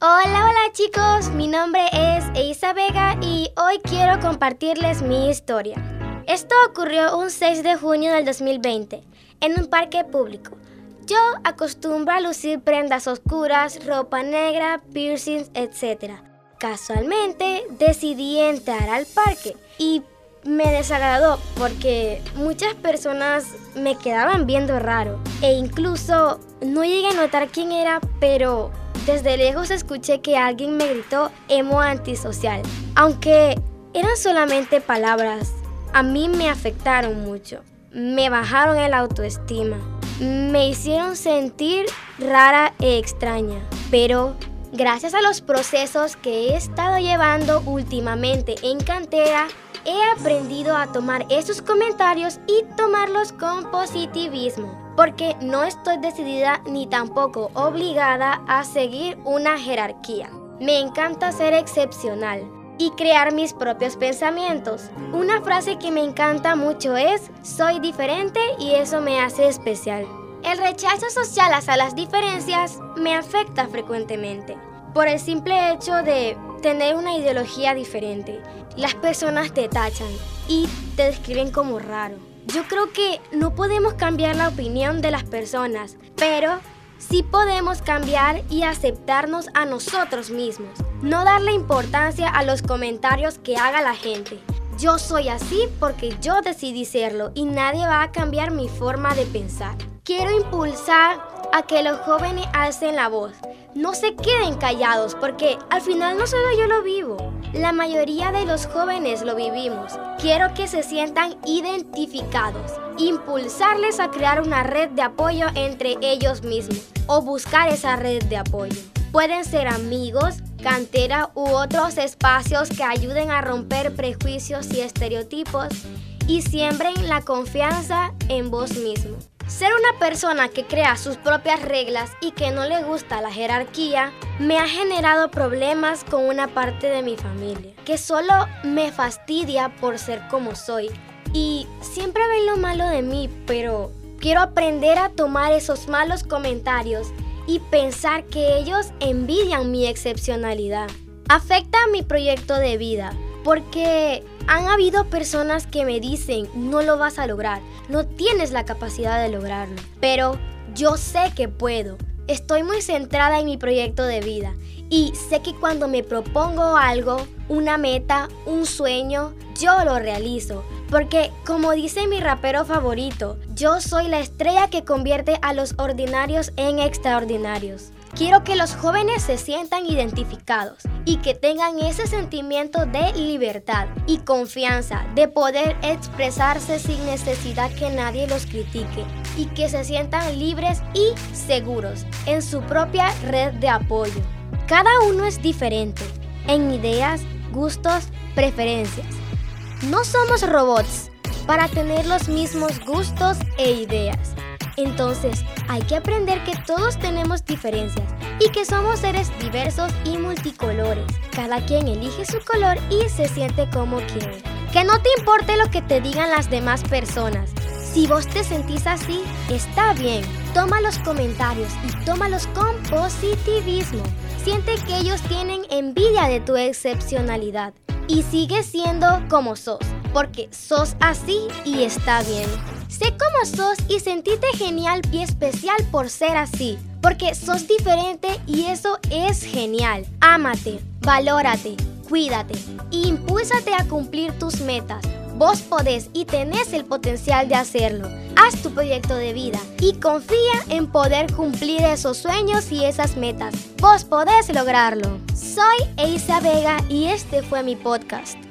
Hola, hola chicos, mi nombre es Eisa Vega y hoy quiero compartirles mi historia. Esto ocurrió un 6 de junio del 2020 en un parque público. Yo acostumbro a lucir prendas oscuras, ropa negra, piercings, etc. Casualmente decidí entrar al parque y me desagradó porque muchas personas me quedaban viendo raro e incluso no llegué a notar quién era, pero desde lejos escuché que alguien me gritó emo antisocial. Aunque eran solamente palabras, a mí me afectaron mucho. Me bajaron el autoestima. Me hicieron sentir rara e extraña. Pero gracias a los procesos que he estado llevando últimamente en cantera, he aprendido a tomar esos comentarios y tomarlos con positivismo porque no estoy decidida ni tampoco obligada a seguir una jerarquía. Me encanta ser excepcional y crear mis propios pensamientos. Una frase que me encanta mucho es, soy diferente y eso me hace especial. El rechazo social hacia las diferencias me afecta frecuentemente por el simple hecho de tener una ideología diferente. Las personas te tachan y te describen como raro. Yo creo que no podemos cambiar la opinión de las personas, pero sí podemos cambiar y aceptarnos a nosotros mismos. No darle importancia a los comentarios que haga la gente. Yo soy así porque yo decidí serlo y nadie va a cambiar mi forma de pensar. Quiero impulsar a que los jóvenes alcen la voz. No se queden callados porque al final no solo yo lo vivo. La mayoría de los jóvenes lo vivimos. Quiero que se sientan identificados. Impulsarles a crear una red de apoyo entre ellos mismos o buscar esa red de apoyo. Pueden ser amigos, cantera u otros espacios que ayuden a romper prejuicios y estereotipos y siembren la confianza en vos mismo. Ser una persona que crea sus propias reglas y que no le gusta la jerarquía me ha generado problemas con una parte de mi familia, que solo me fastidia por ser como soy. Y siempre ven lo malo de mí, pero quiero aprender a tomar esos malos comentarios y pensar que ellos envidian mi excepcionalidad. Afecta a mi proyecto de vida, porque han habido personas que me dicen, no lo vas a lograr, no tienes la capacidad de lograrlo, pero yo sé que puedo. Estoy muy centrada en mi proyecto de vida y sé que cuando me propongo algo, una meta, un sueño, yo lo realizo. Porque como dice mi rapero favorito, yo soy la estrella que convierte a los ordinarios en extraordinarios. Quiero que los jóvenes se sientan identificados y que tengan ese sentimiento de libertad y confianza de poder expresarse sin necesidad que nadie los critique y que se sientan libres y seguros en su propia red de apoyo. Cada uno es diferente en ideas, gustos, preferencias. No somos robots para tener los mismos gustos e ideas. Entonces, hay que aprender que todos tenemos diferencias y que somos seres diversos y multicolores. Cada quien elige su color y se siente como quiere. Que no te importe lo que te digan las demás personas. Si vos te sentís así, está bien. Toma los comentarios y tómalos con positivismo. Siente que ellos tienen envidia de tu excepcionalidad y sigue siendo como sos, porque sos así y está bien. Sé cómo sos y sentite genial y especial por ser así, porque sos diferente y eso es genial. Ámate, valórate, cuídate e impúlsate a cumplir tus metas. Vos podés y tenés el potencial de hacerlo. Haz tu proyecto de vida y confía en poder cumplir esos sueños y esas metas. Vos podés lograrlo. Soy Eisa Vega y este fue mi podcast.